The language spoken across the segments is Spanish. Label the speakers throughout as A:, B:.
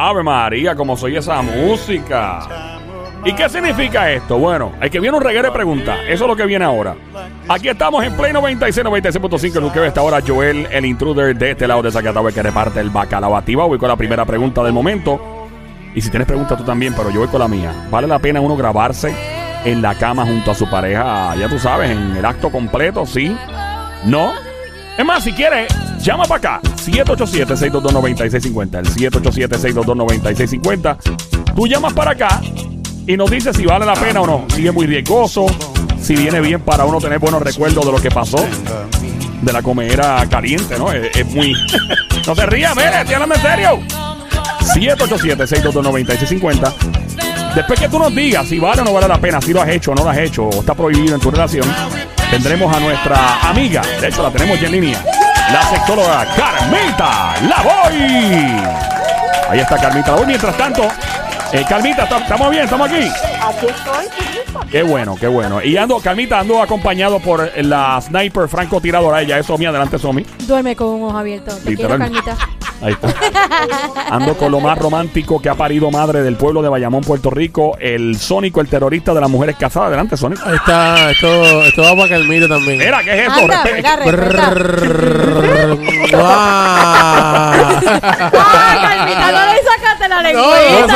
A: Ave María, como soy esa música. ¿Y qué significa esto? Bueno, hay que viene un reguero de preguntas. Eso es lo que viene ahora. Aquí estamos en Play 96, 96.5. Lo que ve esta hora, Joel, el intruder de este lado de Zacatau, que reparte el bacalao activado. Voy con la primera pregunta del momento. Y si tienes preguntas tú también, pero yo voy con la mía. ¿Vale la pena uno grabarse en la cama junto a su pareja? Ya tú sabes, en el acto completo, ¿sí? ¿No? Es más, si quieres, llama para acá. 787-622-9650. El 787-622-9650. Tú llamas para acá y nos dices si vale la pena o no. Si es muy riesgoso, si viene bien para uno tener buenos recuerdos de lo que pasó. De la comedera caliente, ¿no? Es, muy... no te rías, mire, estoy en serio. 787-622-9650. Después que tú nos digas si vale o no vale la pena, si lo has hecho o no lo has hecho, o está prohibido en tu relación, tendremos a nuestra amiga, de hecho la tenemos ya en línea, la sexóloga Carmita Lavoy. Ahí está Carmita Lavoy. Mientras tanto, eh, Carmita, ¿tam- ¿estamos bien? ¿Estamos aquí?
B: Aquí estoy.
A: Qué bueno, qué bueno. Y ando, Carmita, ando acompañado por la sniper francotiradora. Ella es Somi. Adelante, Somi.
C: Duerme con un ojo abierto. Te quiero,
A: Literal.
C: Carmita.
A: Ahí está. Ando con lo más romántico que ha parido madre del pueblo de Bayamón, Puerto Rico. El Sónico, el terrorista de las mujeres casadas. Adelante, Sónico.
D: Ahí está, esto, esto va para Carmita también.
A: Mira, ¿qué es eso?
C: Anda,
A: Respe-
C: venga, respeta.
D: ¡Guau!
C: ¡Ay, Carmita, no le sacaste la
D: No, no se se
A: no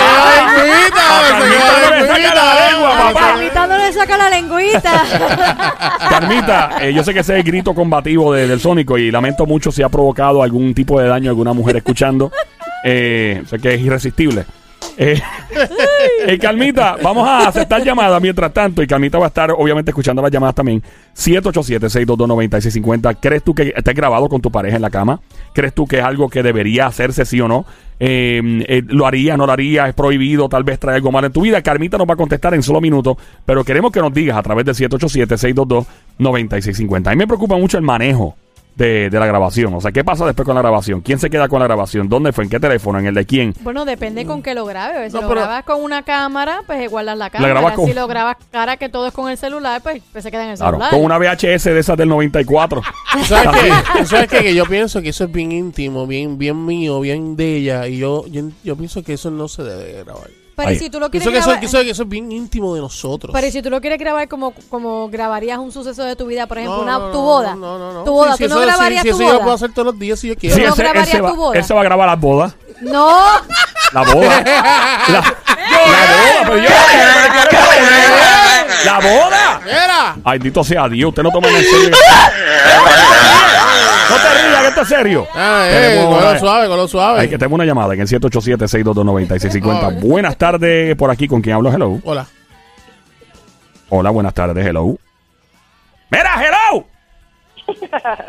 A: le saca la lengua, papá.
C: Carmita no le saca la lengüita.
A: Carmita, eh, yo sé que ese es el grito combativo de- del Sónico y lamento mucho si ha provocado algún tipo de daño a alguna mujer escuchando. Eh, sé que es irresistible. Eh, eh, Carmita, vamos a aceptar llamadas mientras tanto y Carmita va a estar obviamente escuchando las llamadas también. 787-622-9650. ¿Crees tú que estás grabado con tu pareja en la cama? ¿Crees tú que es algo que debería hacerse sí o no? Eh, eh, ¿Lo haría, no lo haría? ¿Es prohibido? Tal vez trae algo mal en tu vida. Carmita nos va a contestar en solo minutos, pero queremos que nos digas a través del 787-622-9650. A mí me preocupa mucho el manejo de, de la grabación. O sea, ¿qué pasa después con la grabación? ¿Quién se queda con la grabación? ¿Dónde fue? ¿En qué teléfono? ¿En el de quién?
C: Bueno, depende con qué lo grabes. Si
D: No,
C: lo
D: pero-
C: grabas con una cámara, pues guardas la cámara.
A: grabas con-
C: Si lo grabas cara que todo es con el celular, pues, pues se queda en el
A: Claro,
C: celular.
A: con una VHS de esas del 94.
D: ¿Tú ¿Sabes qué? ¿Tú ¿Sabes qué? Que yo pienso que eso es bien íntimo, bien, bien mío, bien de ella. Y yo, yo, yo pienso que eso no se debe grabar.
C: Pero
A: Ahí.
C: si tú lo quieres
D: Pienso
C: grabar...
D: que eso, es bien íntimo de nosotros.
C: Pero si tú lo quieres grabar como, como grabarías un suceso de tu vida, por ejemplo,
D: No,
C: una,
D: no,
C: tu
D: no,
C: boda.
D: No, no, no.
C: Tu boda,
D: Sí,
C: ¿tú
D: sí,
C: no
D: eso-
C: grabarías
D: sí,
C: tu
D: eso yo
C: boda?
D: puedo hacer todos los días si yo quiero.
C: Sí, no grabarías
A: se va,
C: tu boda.
A: él se va a grabar las bodas.
C: No,
A: La boda. La, la boda, pero yo. La boda.
D: ¡Mira!
A: Ay, dito sea Dios, usted no toma en serio. No te rías, que esto es serio.
D: Ah, eh, lo suave, con lo suave.
A: Hay que tener una llamada en el 787-622-9650.
D: Ay.
A: Buenas tardes, por aquí, ¿con quién hablo? Hello.
D: Hola.
A: Hola, buenas tardes, hello. ¡Mira, hello!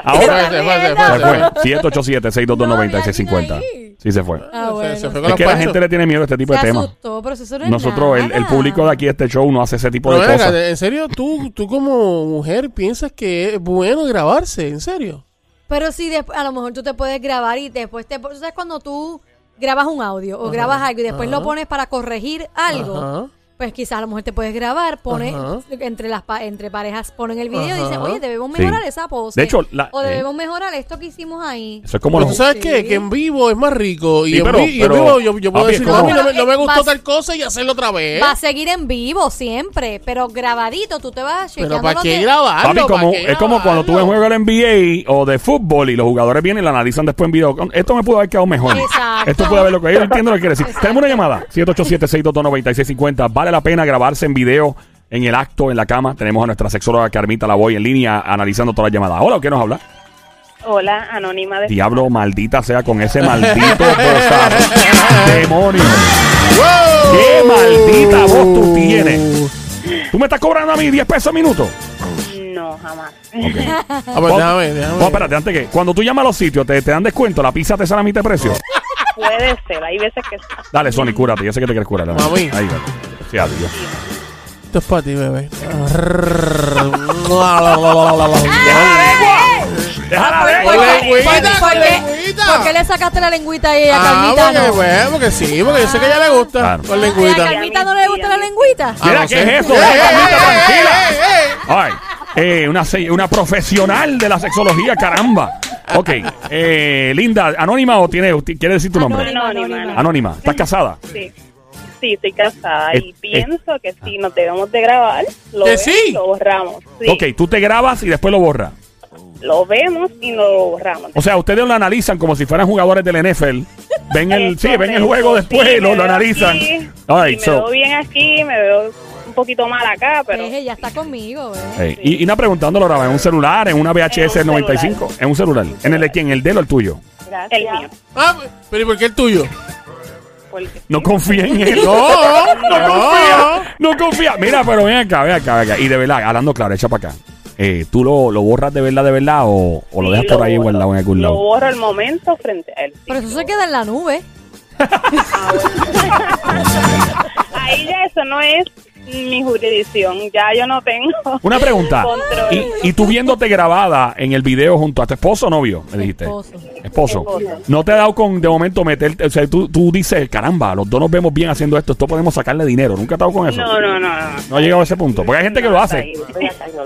A: Ahora
D: Se fue, se fue, se
A: fue.
D: fue.
A: 787-622-9650.
C: No, ahí.
A: Sí, se fue.
C: Ah, bueno.
D: se fue con
A: Es
D: los
A: que la
D: panchos.
A: gente le tiene miedo a este tipo
C: se
A: de temas.
C: asustó, pero eso no es
A: Nosotros, el, el público de aquí de este show no hace ese tipo
D: Pero
A: de
D: venga,
A: cosas.
D: en serio, ¿tú, tú como mujer piensas que es bueno grabarse, en serio.
C: Pero si después, a lo mejor tú te puedes grabar y después te... ¿tú ¿Sabes cuando tú grabas un audio o grabas algo y después
D: ajá.
C: lo pones para corregir algo?
D: Ajá.
C: Pues quizás a lo mejor te puedes grabar, pones
D: Ajá.
C: entre las pa- entre parejas ponen el video y
D: Ajá.
C: dicen, oye, debemos
A: Sí.
C: mejorar esa pose.
A: De hecho, la-
C: o
A: eh.
C: debemos mejorar esto que hicimos ahí.
A: Eso es como
D: Pero
A: los...
D: tú sabes
C: Sí.
D: qué? Que en vivo es más rico. Y,
A: Sí,
D: en,
A: pero-
D: vi- y en
A: pero,
D: vivo yo, yo puedo
A: papi,
D: decir, mami, no, me- no me gustó
C: vas-
D: tal cosa y hacerlo otra vez.
C: Va a seguir en vivo siempre, pero grabadito tú te vas
D: Pero
C: chequeando
D: ¿para qué grabarlo?
A: Papi, como,
D: ¿Para qué
A: es como cuando tú ves
D: grabarlo?
A: juego del NBA o de fútbol y los jugadores vienen y lo analizan después en video. Esto me pudo haber quedado mejor.
C: Exacto.
A: Esto puede haber lo que yo entiendo lo que quiere decir. Tenemos una llamada. 787-622-9650. Vale la pena grabarse en video en el acto, en la cama. Tenemos a nuestra sexóloga Carmita Lavoy en línea analizando todas las llamadas. Hola, ¿qué nos habla?
B: Hola, anónima de...
A: Diablo, maldita sea con ese maldito. Demonio.
D: ¡Wow!
A: ¡Qué maldita voz tú tienes! ¿Tú me estás cobrando a mí 10 pesos minuto?
B: No, jamás.
D: Ah, pues déjame, déjame.
A: No, espérate, antes que. Cuando tú llamas a los sitios, te, te dan descuento, la pizza te sale a mitad de precio.
B: Puede ser, hay veces que sí.
A: Dale, Sony, cúrate. Yo sé que te quieres curar.
D: Mami.
A: Ahí, dale. Sí, adiós.
D: Esto es para ti, bebé.
A: ¡Deja la
C: ¿Por
A: lengua!
C: qué-
D: lengüita,
C: por- qué-
D: lengüita.
C: ¿Por qué le sacaste la lengüita a ella,
D: Ah,
C: Carmita?
D: porque,
C: no?
D: bueno, porque sí, porque yo sé que a ella le gusta
A: Claro.
D: con
C: Ay, ¿A
D: lengüita.
C: Carmita no le gusta la lengüita?
D: Ah,
A: Mira,
D: no
A: ¿qué
D: sé.
A: es eso?
D: ¡Eh,
A: Deja a
D: eh,
A: Carmita
D: eh,
A: tranquila.
D: eh, eh, eh!
A: Ay, eh, una, se- una profesional de la sexología, caramba. Ok, eh, Linda, ¿anónima o tiene, quiere decir tu nombre?
C: Anónima,
B: Anónima,
C: anónima.
A: Anónima. ¿Estás casada?
B: Sí. Sí, estoy casada
A: Eh,
B: y pienso que si nos debemos de grabar, lo, borramos. Sí,
A: Ok, tú te grabas y después lo borras.
B: lo vemos y lo borramos.
A: O sea, ustedes lo analizan como si fueran jugadores del NFL. Ven el, sí, ven el juego después
B: Sí,
A: y lo, analizan.
B: aquí,
A: All right,
B: me
A: so,
B: veo bien aquí, me veo un poquito mal acá, pero
C: Deje, ya está conmigo, ¿eh?
A: hey, y, y una pregunta, ¿dónde lo grabas? ¿En un celular? ¿En una VHS
B: En un
A: 95? ¿En un celular? ¿En el de quién? ¿El de él o el tuyo?
B: el mío.
D: Ah, pero ¿y por qué el tuyo?
B: Porque
A: No confía en él.
D: No,
A: No
D: no.
A: confía, no confía. Mira, pero ven acá, ven acá, ven acá. Y de verdad, hablando claro, echa para acá. Eh, ¿Tú lo, lo borras de verdad, de verdad o, o lo
B: sí,
A: dejas por ahí
B: borro.
A: guardado en algún
B: Lo
A: lado?
B: borro al momento frente a él. sí.
C: Pero eso se queda en la nube.
B: Ahí ya eso no es mi jurisdicción, ya yo no tengo
A: Una pregunta.
B: control.
A: ¿Y, y tú viéndote grabada en el video junto a tu esposo o novio? Me dijiste.
C: Esposo.
A: Esposo.
B: Esposo.
A: ¿No te ha dado con de momento meterte? O sea, tú, tú dices, caramba, los dos nos vemos bien haciendo esto, esto podemos sacarle dinero. ¿Nunca has estado con eso?
B: No, no, no, no.
A: No ha llegado a ese punto. Porque hay gente que lo hace.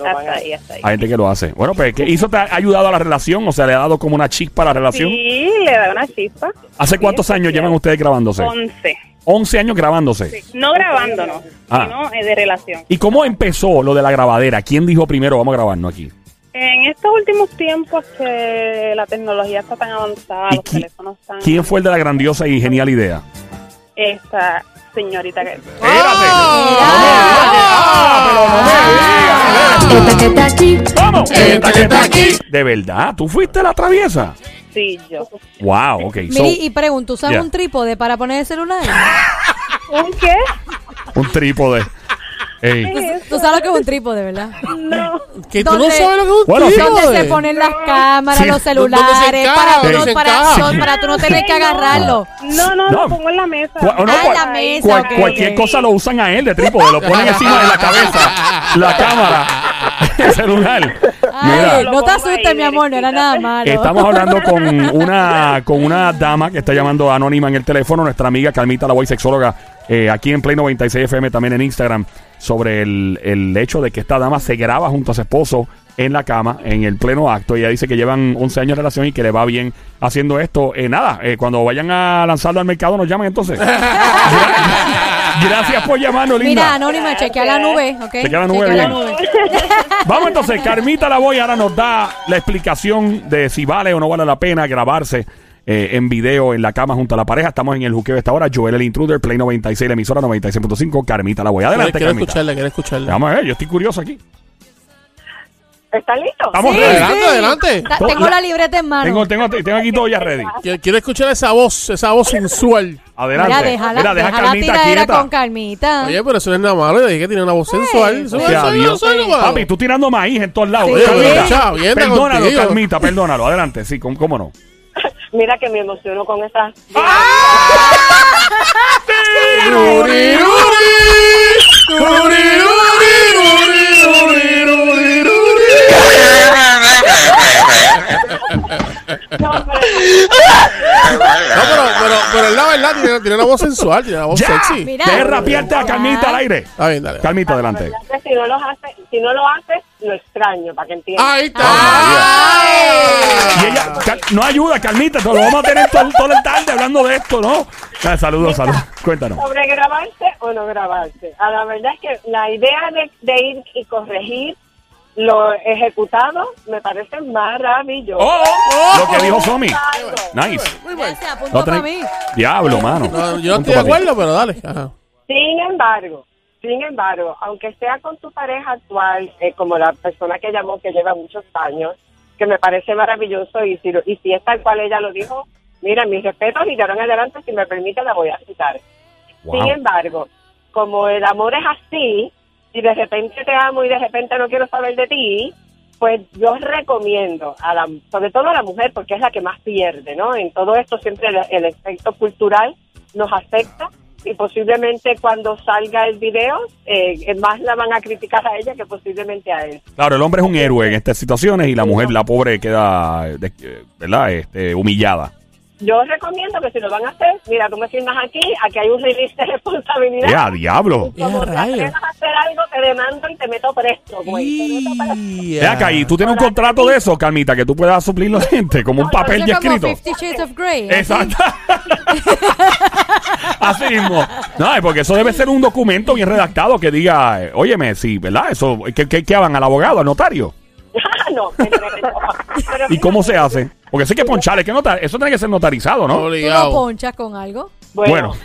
B: hasta ahí, hasta ahí.
A: Hay gente que lo hace. Bueno, pues, ¿qué hizo? ¿Te ha ayudado a la relación? O sea, ¿le ha dado como una chispa a la relación?
B: Sí, le da una chispa.
A: ¿Hace
B: Sí,
A: cuántos años llevan ustedes grabándose?
B: 11.
A: 11 años grabándose.
B: No grabándonos,
A: Ah.
B: sino eh, de relación.
A: ¿Y cómo empezó lo de la grabadera? ¿Quién dijo primero vamos a grabarnos aquí?
B: En estos últimos tiempos que la tecnología está tan avanzada,
A: ¿Y
B: los teléfonos están...
A: ¿Quién fue el de la grandiosa y genial idea?
B: Esta señorita que...
A: ¡Ah! ¡Pero no me digas!
E: Esta que está aquí,
A: ¡Vamos!
D: Esta que está aquí.
A: ¿De verdad? ¿Tú fuiste la traviesa? Wow, ok. So,
C: Miri, y pregunto, ¿usas
A: Yeah.
C: un trípode para poner el celular?
B: ¿Un qué?
A: un trípode. Ey.
C: ¿Tú, tú sabes lo que es un trípode, ¿verdad?
B: No.
D: Que tú no sabes lo que es un
A: Bueno, sí.
C: Donde se
D: trípode.
C: ponen las cámaras,
A: Sí.
C: los
D: ¿Dónde se
C: celulares,
D: encaja?
C: para, tú
D: ¿Dónde
C: no, para, no, para tú no tener que agarrarlo.
B: No, no,
A: No.
B: lo pongo en la mesa.
A: No,
C: Ah,
A: cual-
C: la mesa,
A: cual- cualquier cosa lo usan a él de trípode, lo ponen encima de la cabeza, la cámara, el celular. Mira,
C: no te asustes, mi amor, no era nada malo.
A: estamos hablando con una con una dama que está llamando anónima en el teléfono, nuestra amiga Calmita, la voy sexóloga, eh, aquí en Play 96 FM, también en Instagram, sobre el, el hecho de que esta dama se graba junto a su esposo en la cama, en el pleno acto. Ella dice que llevan 11 años de relación y que le va bien haciendo esto. Eh, nada, eh, cuando vayan a lanzarlo al mercado nos llaman entonces. Gracias por llamarnos, linda.
C: Mira, Anónima, chequea la nube, ¿ok?
A: Chequea la nube, bien. Vamos entonces, Carmita la voy ahora nos da la explicación de si vale o no vale la pena grabarse eh, en video en la cama junto a la pareja. Estamos en el juqueo esta hora. Joel el Intruder, Play 96, la emisora 96.5. Carmita la voy. Adelante,
D: Quiero
A: Carmita.
D: escucharla, quiero escucharla.
A: Vamos a ver, yo estoy curioso aquí.
B: ¿Está listo?
A: Estamos
C: Sí,
A: ready.
D: Adelante,
C: sí.
D: adelante.
C: Ta- Tengo la libreta en mano.
A: Tengo, tengo, tengo aquí todo ya ready.
D: Quiero, quiero escuchar esa voz, esa voz sensual.
A: Adelante.
C: Mira, déjala,
A: Mira, deja a
C: deja la
A: Carmita
C: tiradera
A: quieta.
C: con Calmita.
D: Oye, pero eso no es nada malo. Yo dije que tiene una voz sensual. Eso no eso no es nada malo.
A: Papi, tú tirando maíz en todos lados.
C: Sí.
A: Carmita, perdónalo,
D: contigo.
A: Carmita, perdónalo. Adelante, sí, ¿cómo, cómo no?
B: Mira que me emociono con esta... No, pero-
D: No, pero, pero, pero es la verdad, tiene, tiene una voz sensual, tiene una voz
A: ¡Ya!
D: sexy.
C: Mira.
A: Deja rapiarte a Carmita al aire.
D: Está bien, dale.
A: Carmita, adelante.
B: Si no, los hace, si no lo haces, lo extraño, para que entiendas.
D: Ahí está.
A: Y ella no ayuda, Carmita, te lo vamos a tener todo, todo el tarde hablando de esto, ¿no? Ah, saludos, saludos. Cuéntanos.
B: sobre grabarse o no grabarse. A la verdad es que la idea de, de ir y corregir lo ejecutado me parece maravilloso.
A: Oh, oh, lo que dijo Somi. Nice.
D: Muy bueno.
C: Gracias, punto para mí.
A: Diablo, mano.
D: No, yo no estoy de acuerdo, pero dale. Ajá.
B: Sin embargo, sin embargo, aunque sea con tu pareja actual, eh, como la persona que llamó que lleva muchos años, que me parece maravilloso y si, lo- y si es tal cual ella lo dijo, mira, mis respetos y de ahora en adelante, si me permite, la voy a citar.
A: Wow.
B: Sin embargo, como el amor es así, y de repente te amo y de repente no quiero saber de ti, pues yo recomiendo, a la, sobre todo a la mujer, porque es la que más pierde, ¿no? En todo esto siempre el, el efecto cultural nos afecta y posiblemente cuando salga el video, eh, más la van a criticar a ella que posiblemente a él.
A: Claro, el hombre es un héroe en estas situaciones y la mujer, la pobre, queda, eh, ¿verdad? Este, humillada.
B: Yo recomiendo que si lo van a hacer, mira, tú me firmas aquí, aquí hay un release de responsabilidad.
A: ¡Ya, diablo!
B: Y Como
D: ¡Ya,
B: te
D: rayos!
B: atrevas a hacer algo, te demando y te meto presto, güey. Te meto
A: acá, y tú tienes un contrato de eso, Carmita, que tú puedas suplirlo a la gente, como un papel ya
C: como
A: escrito.
C: Fifty Shades of Grey. así.
A: Exacto. Así mismo. No, es porque eso debe ser un documento bien redactado que diga, eh, óyeme, sí, ¿verdad? Eso, ¿qué, qué, qué hagan al abogado, al notario?
B: no, pero-
A: ¿Y cómo se hace? Porque sé que ponchar, es que notar, eso tiene que ser notarizado, ¿no?
C: Tú ponchas con algo.
B: Bueno,
A: Bueno.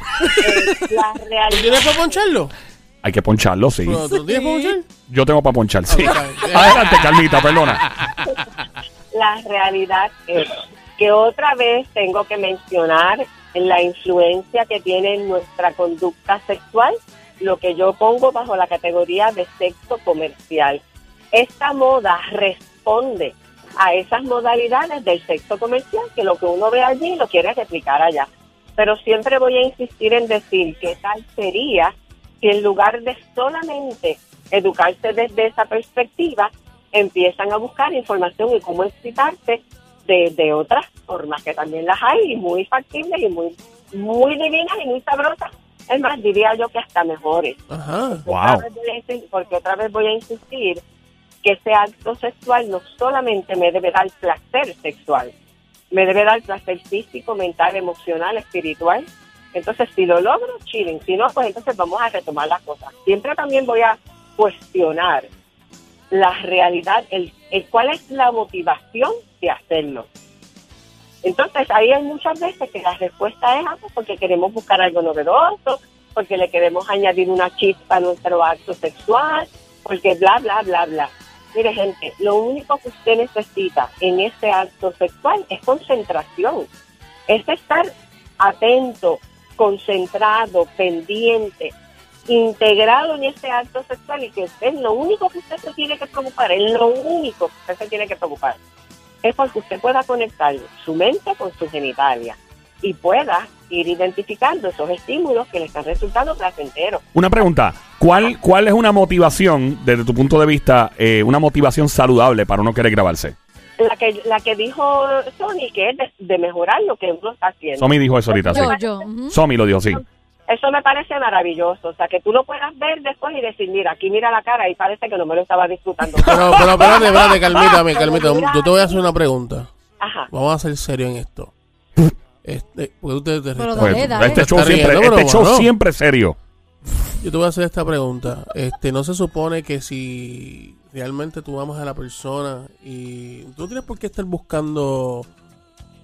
B: eh, la
D: ¿Tú
B: realidad
D: tienes para poncharlo?
A: Hay que poncharlo, sí.
D: ¿Tú tienes para ponchar?
A: Yo tengo para ponchar, sí. Adelante, Carmita, perdona.
B: la realidad es que otra vez tengo que mencionar la influencia que tiene en nuestra conducta sexual, lo que yo pongo bajo la categoría de sexo comercial. Esta moda responde a esas modalidades del sexo comercial, que lo que uno ve allí lo quiere replicar allá. Pero siempre voy a insistir en decir que tal sería si en lugar de solamente educarse desde esa perspectiva, empiezan a buscar información y cómo excitarse de, de otras formas, que también las hay, y muy factibles y muy, muy divinas y muy sabrosas. Es más, diría yo que hasta mejores.
D: Ajá.
A: Wow.
B: Otra vez porque otra vez voy a insistir que ese acto sexual no solamente me debe dar placer sexual, me debe dar placer físico, mental, emocional, espiritual. Entonces, si lo logro, chilling. Si no, pues entonces vamos a retomar las cosas. Siempre también voy a cuestionar la realidad, el, cuál es la motivación de hacerlo. Entonces, ahí hay muchas veces que la respuesta es ah, pues, porque queremos buscar algo novedoso, porque le queremos añadir una chispa a nuestro acto sexual, porque bla, bla, bla, bla. Mire, gente, lo único que usted necesita en ese acto sexual es concentración. Es estar atento, concentrado, pendiente, integrado en ese acto sexual y que usted es lo único que usted se tiene que preocupar, es lo único que usted se tiene que preocupar. Es porque usted pueda conectar su mente con su genitalia y pueda ir identificando esos estímulos que le están resultando placenteros.
A: Una pregunta. ¿Cuál, ¿Cuál es una motivación, desde tu punto de vista, eh, una motivación saludable para uno querer grabarse?
B: La que, la que dijo Sony, que es de, de mejorar lo que uno está haciendo.
A: Somi dijo eso ahorita, sí.
C: Yo.
A: Somi lo dijo, sí.
B: Eso me parece maravilloso. O sea, que tú lo puedas ver después y decir, mira, aquí mira la cara y parece que no me lo estaba disfrutando.
D: Pero, pero espérate, espérate, Carmita, Carmita. Yo te voy a hacer una pregunta.
B: Ajá.
D: Vamos a ser serios en esto. Este, porque tú te- te
C: Pero
D: restas-
C: dale,
A: Pues,
C: dale.
A: este show
D: Está
A: siempre,
D: riendo,
A: este
D: pero
A: show
D: bueno.
A: siempre serio.
D: Yo te voy a hacer esta pregunta. Este, no se supone que si realmente tú amas a la persona y tú no tienes por qué estar buscando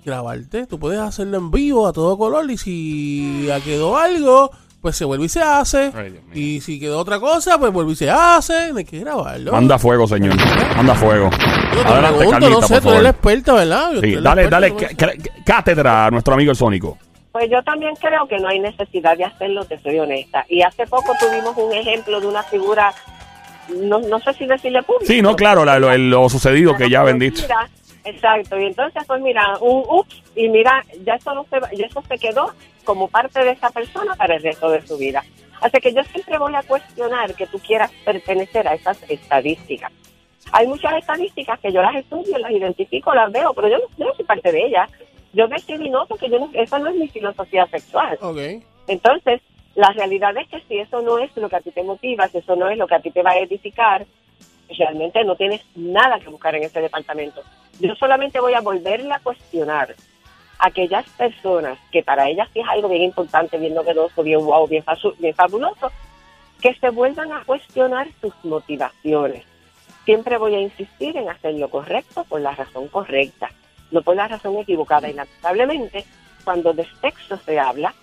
D: grabarte, tú puedes hacerlo en vivo a todo color y si ya quedó algo, pues se vuelve y se hace.
A: Ay,
D: y si quedó otra cosa, pues vuelve y se hace. No hay que grabarlo.
A: Manda fuego, señor. Manda fuego.
D: Yo te
A: Adelante,
D: pregunto,
A: Carlita,
D: no sé,
A: por
D: tú eres la experta, ¿verdad?
A: Sí, dale,
D: experta,
A: dale
D: no
A: cátedra a nuestro amigo el Sónico.
B: Pues yo también creo que no hay necesidad de hacerlo, te soy honesta. Y hace poco tuvimos un ejemplo de una figura, no, no sé si decirle público.
A: Sí, no, claro, la- lo, lo sucedido que ya bendito.
B: Exacto, y entonces pues mira, un ups, y mira, ya eso, no se, ya eso se quedó como parte de esa persona para el resto de su vida. Así que yo siempre voy a cuestionar que tú quieras pertenecer a esas estadísticas. Hay muchas estadísticas que yo las estudio, las identifico, las veo, pero yo no, yo no soy parte de ellas. Yo decidí no, porque yo no, esa no es mi filosofía sexual. Entonces, la realidad es que si eso no es lo que a ti te motiva, si eso no es lo que a ti te va a edificar, realmente no tienes nada que buscar en ese departamento. Yo solamente voy a volverle a cuestionar aquellas personas que para ellas sí es algo bien importante, bien novedoso, bien wow, bien, bien fabuloso, que se vuelvan a cuestionar sus motivaciones. Siempre voy a insistir en hacer lo correcto por la razón correcta, no por la razón equivocada. Y lamentablemente, cuando de sexo se habla,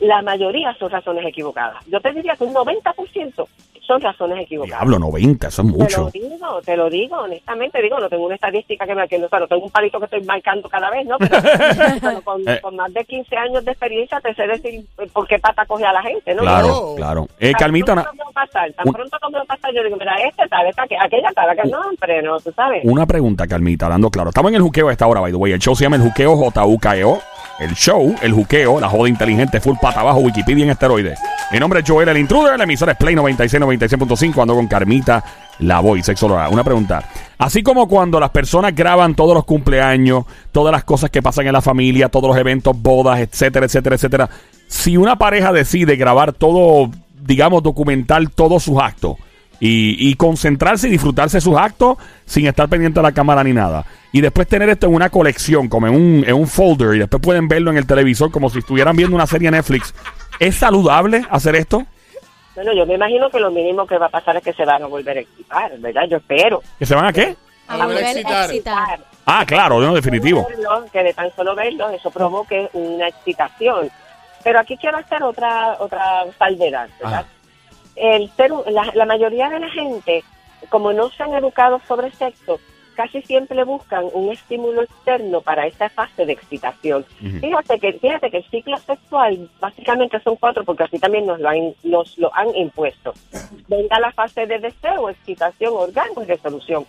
B: la mayoría son razones equivocadas. Yo te diría que un 90% son razones equivocadas.
A: Diablo, 90, eso es
B: Te lo digo, te lo digo, honestamente, digo, no tengo una estadística que me que no, o sea, no tengo un palito que estoy marcando cada vez, ¿no? Pero, pero con,
A: Eh.
B: con más de 15 años de experiencia te sé decir eh, por qué pata coge a la gente, ¿no?
A: Claro,
D: No.
A: claro. Eh,
B: Tan
A: Carmita,
B: pronto como pasar, tan
A: un-
B: pronto como pasar, yo digo, mira, este tal, esta, que- aquella tal, que no, hombre, no, tú sabes.
A: una pregunta, Carmita, hablando claro. Estamos en el juqueo a esta hora, by the way. El show se llama El Juqueo J-U-K-E-O. El show, El Juqueo, la joda inteligente, full pata abajo, Wikipedia en esteroides. Mi nombre es Joel, el intruder. La emisora es Play 96, 96.5. Ando con Carmita, la voy, sexo oral. Una pregunta. Así como cuando las personas graban todos los cumpleaños, todas las cosas que pasan en la familia, todos los eventos, bodas, etcétera, etcétera, etcétera. Si una pareja decide grabar todo, digamos, documentar todos sus actos y, y concentrarse y disfrutarse de sus actos sin estar pendiente de la cámara ni nada. Y después tener esto en una colección, como en un, en un folder, y después pueden verlo en el televisor como si estuvieran viendo una serie Netflix. ¿Es saludable hacer esto?
B: Bueno, yo me imagino que lo mínimo que va a pasar es que se van a volver a excitar, ¿verdad? Yo espero.
A: ¿Que se van a qué?
C: A
D: A
C: volver a
D: excitar.
C: excitar.
A: Ah, claro, no, definitivo.
B: Que de tan solo verlo, eso provoque una excitación. Pero aquí quiero hacer otra otra salvedad, ¿verdad? El ser, la, la mayoría de la gente, como no se han educado sobre sexo, casi siempre buscan un estímulo externo para esa fase de excitación. Fíjate que fíjate que el ciclo sexual básicamente son cuatro porque así también nos lo han, nos lo han impuesto. Venga la fase de deseo, excitación, orgasmo y resolución.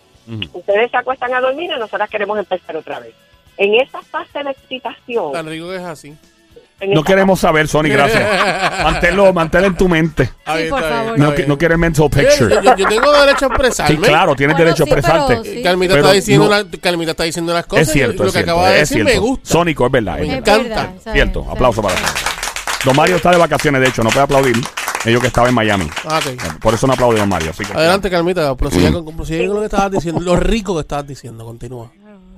B: Ustedes se acuestan a dormir y nosotras queremos empezar otra vez. En esa fase de excitación,
D: Tan rico que es así.
A: No queremos saber, Sony, gracias. Manténlo, manténlo en tu mente.
D: Está bien,
C: por
D: está bien,
C: favor.
D: está
A: No, que- no quiere mental picture.
D: yo, tengo derecho a expresarme.
A: Sí, claro, tienes
C: Bueno,
A: derecho a
C: sí, pero
A: expresarte.
C: sí.
D: Carmita,
A: Pero
D: está diciendo
A: no-
D: Carmita está diciendo las cosas
A: Es cierto,
D: y lo
A: es
D: que
A: cierto.
D: acaba de
A: es
D: decir me
A: cierto.
D: gusta.
A: Sónico, es verdad. es
D: Me
A: verdad.
D: encanta.
C: verdad, ¿sabes?
A: Cierto, aplauso para Don Mario está de vacaciones, de hecho, no puede aplaudir. Ellos que estaba en Miami.
D: Ah, ok.
A: Por eso no aplaude Don Mario. Así que,
D: Adelante, Carmita, prosigue con, prosigue con lo que estabas diciendo, lo rico que estabas diciendo, continúa.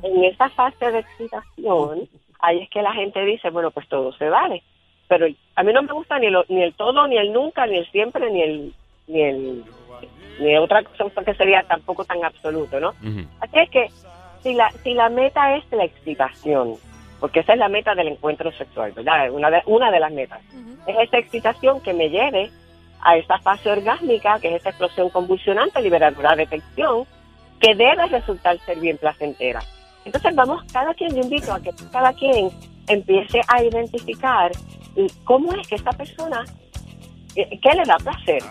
B: en esa fase de excitación, ahí es que la gente dice, bueno, pues todo se vale. Pero a mí no me gusta ni, lo- ni el todo, ni el nunca, ni el siempre, ni el ni el ni otra cosa que sería tampoco tan absoluto, ¿no?
A: Ujú.
B: Así es que si la si la meta es la excitación, porque esa es la meta del encuentro sexual, ¿verdad? Una de, una de las metas. Es esa excitación que me lleve a esa fase orgásmica, que es esa explosión convulsionante, liberadora de tensión, que debe resultar ser bien placentera. Entonces vamos, cada quien, yo invito a que cada quien empiece a identificar cómo es que esa persona, eh, qué le da placer,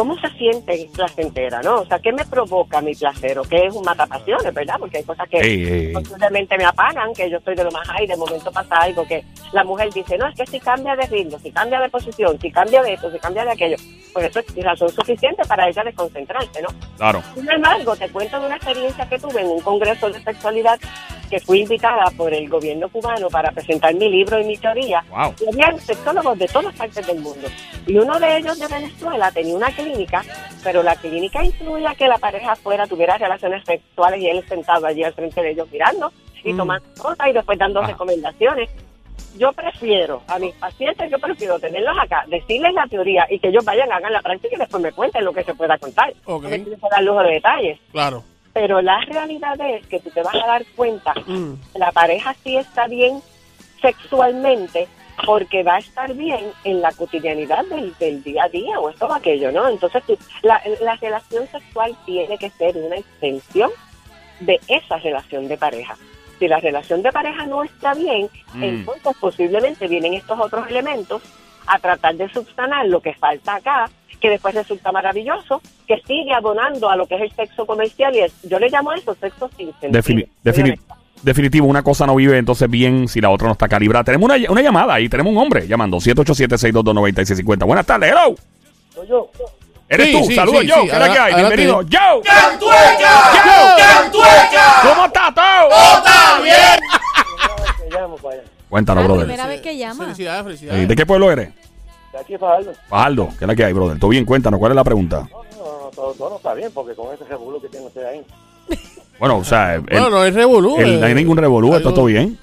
B: cómo se siente placentera, ¿no? O sea, qué me provoca mi placer o qué es un matapasiones, ¿verdad? Porque hay cosas que
A: Ey,
B: posiblemente me apagan, que yo estoy de lo más high, de momento pasa algo que la mujer dice, no, es que si cambia de ritmo, si cambia de posición, si cambia de esto, si cambia de aquello, pues eso es razón suficiente para ella desconcentrarse, ¿no?
A: Claro.
B: Sin embargo, te cuento de una experiencia que tuve en un congreso de sexualidad que fui invitada por el gobierno cubano para presentar mi libro y mi teoría.
A: Wow.
B: Y había sexólogos de todas partes del mundo. Y uno de ellos de Venezuela tenía una clínica, pero la clínica incluía que la pareja fuera, tuviera relaciones sexuales y él sentado allí al frente de ellos mirando y
D: Mm.
B: tomando notas y después dando
A: Ajá.
B: recomendaciones. Yo prefiero, a mis pacientes, yo prefiero tenerlos acá, decirles la teoría y que ellos vayan, hagan la práctica y después me cuenten lo que se pueda contar.
D: Ok.
B: No me quiero dar lujo de detalles.
D: Claro.
B: Pero la realidad es que tú te vas a dar cuenta
D: Mm.
B: la pareja sí está bien sexualmente porque va a estar bien en la cotidianidad del, del día a día o esto o aquello, ¿no? Entonces tú, la, la relación sexual tiene que ser una extensión de esa relación de pareja. Si la relación de pareja no está bien,
A: Mm.
B: entonces posiblemente vienen estos otros elementos a tratar de subsanar lo que falta acá, que después resulta maravilloso, que sigue abonando a lo que es el sexo comercial y es, yo le llamo a eso sexo sin sentido.
A: Defini- definitivo, una cosa no vive entonces bien si la otra no está calibrada. Tenemos una, una llamada ahí, tenemos un hombre llamando 787-622-9650. Buenas tardes, hello.
B: Soy yo.
A: Eres
D: Sí,
A: tú,
D: sí,
A: saludos,
D: sí,
A: Joe.
D: sí,
A: ¿Qué es la que hay? Bienvenido, Joe.
E: ¡Cantueca!
A: Joe.
E: ¡Cantueca!
A: ¿Cómo estás, todo?
E: ¡Otra bien!
B: Te llamo para allá.
A: Cuéntanos,
C: La
A: brother.
C: primera vez que llama.
D: Felicidades, felicidades.
A: ¿De qué pueblo eres?
B: De aquí algo.
A: Fajardo. ¿Qué es la que hay, brother? ¿Todo bien? Cuéntanos, ¿cuál es la pregunta?
B: No, no, no, todo, todo no está bien porque con ese revuelo que tiene usted ahí.
A: Bueno, o sea, el-
D: Bueno, no es revolú.
A: el-
D: eh.
A: no hay ningún revolú, está todo bien.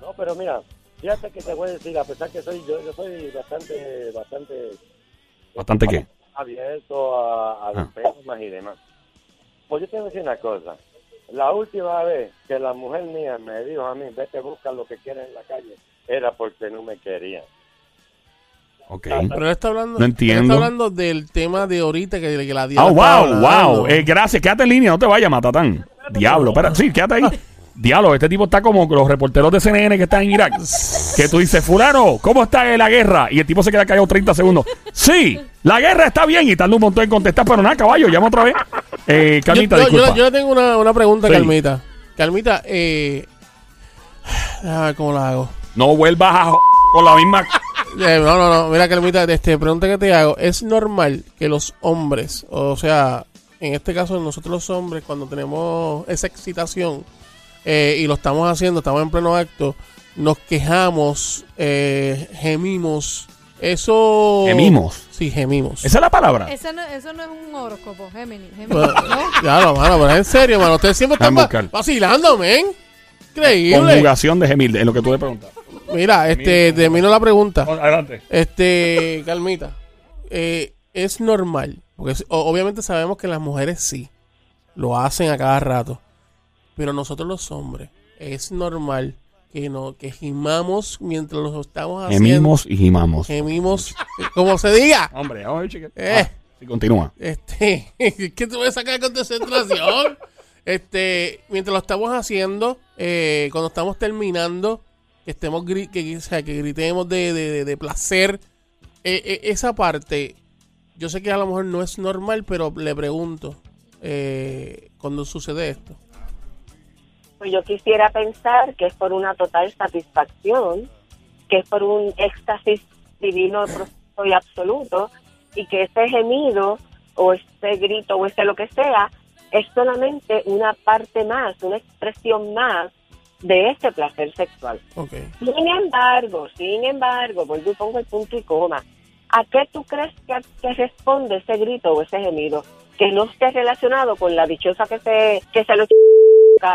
B: No, pero mira, fíjate que te voy a decir, a pesar que soy yo, yo soy bastante, bastante
A: ¿Bastante qué?
B: abierto a, a los
A: Ah.
B: temas y demás. Pues yo te voy a decir una cosa. La última vez que la mujer mía me dijo a mí, vete busca lo que quieras en la calle, era porque no me quería.
A: Ok.
D: Pero él está hablando.
A: No
D: él
A: entiendo.
D: está hablando del tema de ahorita que, que la
A: Ah,
D: diabla estaba
A: wow, wow. Eh, gracias, quédate en línea, no te vayas, Matatán. Diablo, espera, sí, quédate ahí. Diablo, este tipo está como los reporteros de CNN que están en Irak. Que tú dices, fulano, ¿cómo está la guerra? Y el tipo se queda callado 30 segundos. Sí, la guerra está bien y tarda un montón en contestar, pero nada, caballo, llama otra vez. Eh,
D: Yo,
A: Carmita,
D: yo-
A: disculpa.
D: yo le tengo una, una pregunta,
A: Sí.
D: Carmita. Carmita, eh. déjame ver ¿Cómo la hago?
A: No vuelvas a con la misma...
D: Eh, no, no, no. Mira, Carmita, este, pregunta que te hago. ¿Es normal que los hombres, o sea, en este caso nosotros los hombres, cuando tenemos esa excitación eh, y lo estamos haciendo, estamos en pleno acto, nos quejamos, eh, gemimos. Eso...
A: Gemimos.
D: Sí, gemimos.
A: Esa es la palabra.
C: Eso no, eso no es un horóscopo, Géminis. Géminis,
D: Bueno,
C: ¿no?
D: Claro, mano, pero en serio, mano. Ustedes siempre están va- vacilando, men. Increíble.
A: Conjugación de gemil, en lo que tú le preguntas.
D: Mira, este, termino la pregunta.
A: Adelante.
D: Este, Calmita, eh, es normal, porque obviamente sabemos que las mujeres sí, lo hacen a cada rato, pero nosotros los hombres, es normal que no, que gimamos mientras lo estamos haciendo.
A: Gemimos y gimamos.
D: Gemimos, como se diga.
A: Hombre, vamos a ver, chica.
D: Eh.
A: Ah, sí, continúa.
D: Este, ¿qué te voy a sacar de concentración? este, mientras lo estamos haciendo, eh, cuando estamos terminando, que estemos que, o sea, que gritemos de, de- de- de placer, eh, eh, esa parte, yo sé que a lo mejor no es normal, pero le pregunto, eh, cuando sucede esto.
B: Pues yo quisiera pensar que es por una total satisfacción, que es por un éxtasis divino y absoluto, y que ese gemido o ese grito o ese lo que sea es solamente una parte más, una expresión más de ese placer sexual. Sin embargo, sin embargo, vuelvo y pongo el punto y coma. ¿A qué tú crees que, que responde ese grito o ese gemido? Que no esté relacionado con la dichosa que se, que se lo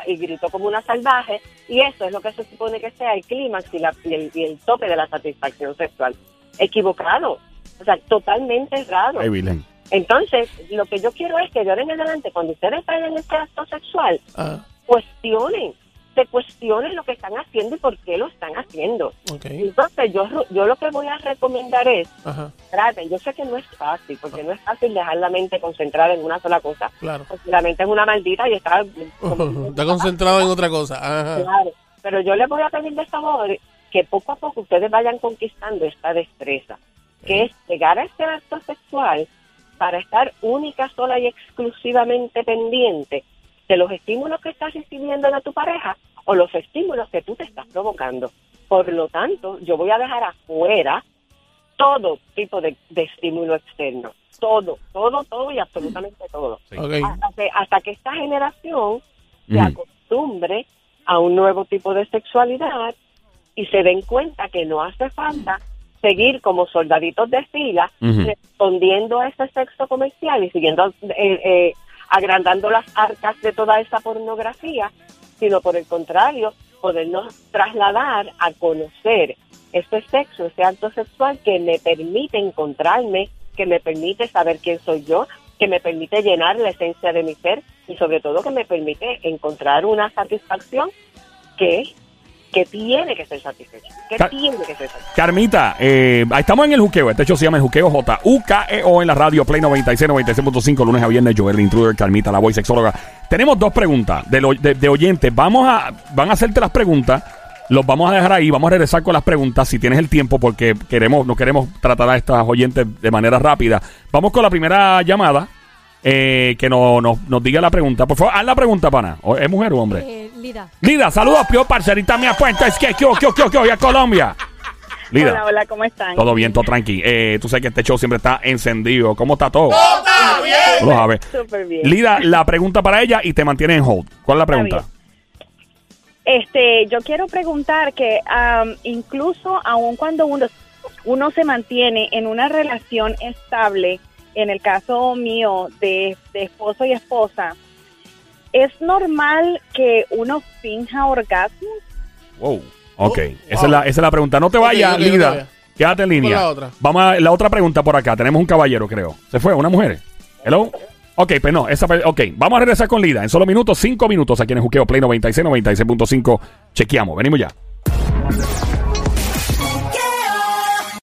B: y gritó como una salvaje, y eso es lo que se supone que sea el clímax y, la- y el, y el tope de la satisfacción sexual. Equivocado, o sea, totalmente errado.
A: Ay.
B: Entonces, lo que yo quiero es que de ahora en adelante, cuando ustedes vayan en este acto sexual,
D: Ah,
B: cuestionen, se cuestionen lo que están haciendo y por qué lo están haciendo. Entonces, yo, yo lo que voy a recomendar es,
D: Ajá,
B: traten, yo sé que no es fácil, porque no es fácil dejar la mente concentrada en una sola cosa,
D: claro.
B: porque la mente es una maldita y está...
D: Está concentrado en otra cosa. Ajá.
B: Claro, pero yo les voy a pedir de favor que poco a poco ustedes vayan conquistando esta destreza, que es llegar a este acto sexual para estar única, sola y exclusivamente pendiente de los estímulos que estás recibiendo de tu pareja o los estímulos que tú te estás provocando. Por lo tanto, yo voy a dejar afuera todo tipo de, de estímulo externo. Todo, todo, todo y absolutamente todo.
A: Sí.
B: Hasta que, hasta que esta generación se acostumbre a un nuevo tipo de sexualidad y se den cuenta que no hace falta seguir como soldaditos de fila respondiendo a ese sexo comercial y siguiendo eh, eh, agrandando las arcas de toda esa pornografía, sino por el contrario, podernos trasladar a conocer este sexo, este acto sexual que me permite encontrarme, que me permite saber quién soy yo, que me permite llenar la esencia de mi ser y sobre todo que me permite encontrar una satisfacción que, que tiene que ser satisfecha, que tiene que ser satisfecha.
A: Carmita, eh, estamos en el juqueo. Este hecho se llama el juqueo J-U-K-E-O E en la radio Play 96, 96.5, lunes a viernes. Joel, el intruder, Carmita, la voz sexóloga. Tenemos dos preguntas de, lo- de- de oyentes. Vamos a, van a hacerte las preguntas. Los vamos a dejar ahí. Vamos a regresar con las preguntas si tienes el tiempo, porque queremos, no queremos tratar a estas oyentes de manera rápida. Vamos con la primera llamada. eh, que no, no- nos diga la pregunta. Por favor, haz la pregunta, pana. ¿O ¿Es mujer o hombre?
C: Eh, Lida.
A: Lida, saludos, pio, parcerita mía, puente, es que, que, que, que, que, a Colombia. Lida.
F: Hola, hola, ¿cómo están?
A: Todo bien, todo tranqui. Eh, tú sabes que este show siempre está encendido. ¿Cómo está todo?
E: ¡Está bien!
A: Tú lo sabes.
F: Súper bien.
A: Lida, la pregunta para ella y te mantiene en hold. ¿Cuál es la pregunta?
F: Este, yo quiero preguntar que am, incluso aun cuando uno, uno se mantiene en una relación estable, en el caso mío de, de esposo y esposa, ¿es normal que uno finja orgasmo?
A: Wow. Ok,
D: Oh,
A: esa,
D: wow.
A: es la, esa es la pregunta. No te vayas,
D: ok, no te
A: Lida. Quédate en línea.
D: la otra.
A: Vamos a la otra pregunta por acá. Tenemos un caballero, creo. ¿Se fue? ¿Una mujer? ¿Hello? Ok, pues no. Esa, ok, vamos a regresar con Lida. En solo minutos, cinco minutos aquí en el Juqueo Play 96, 96.5. Chequeamos. Venimos ya.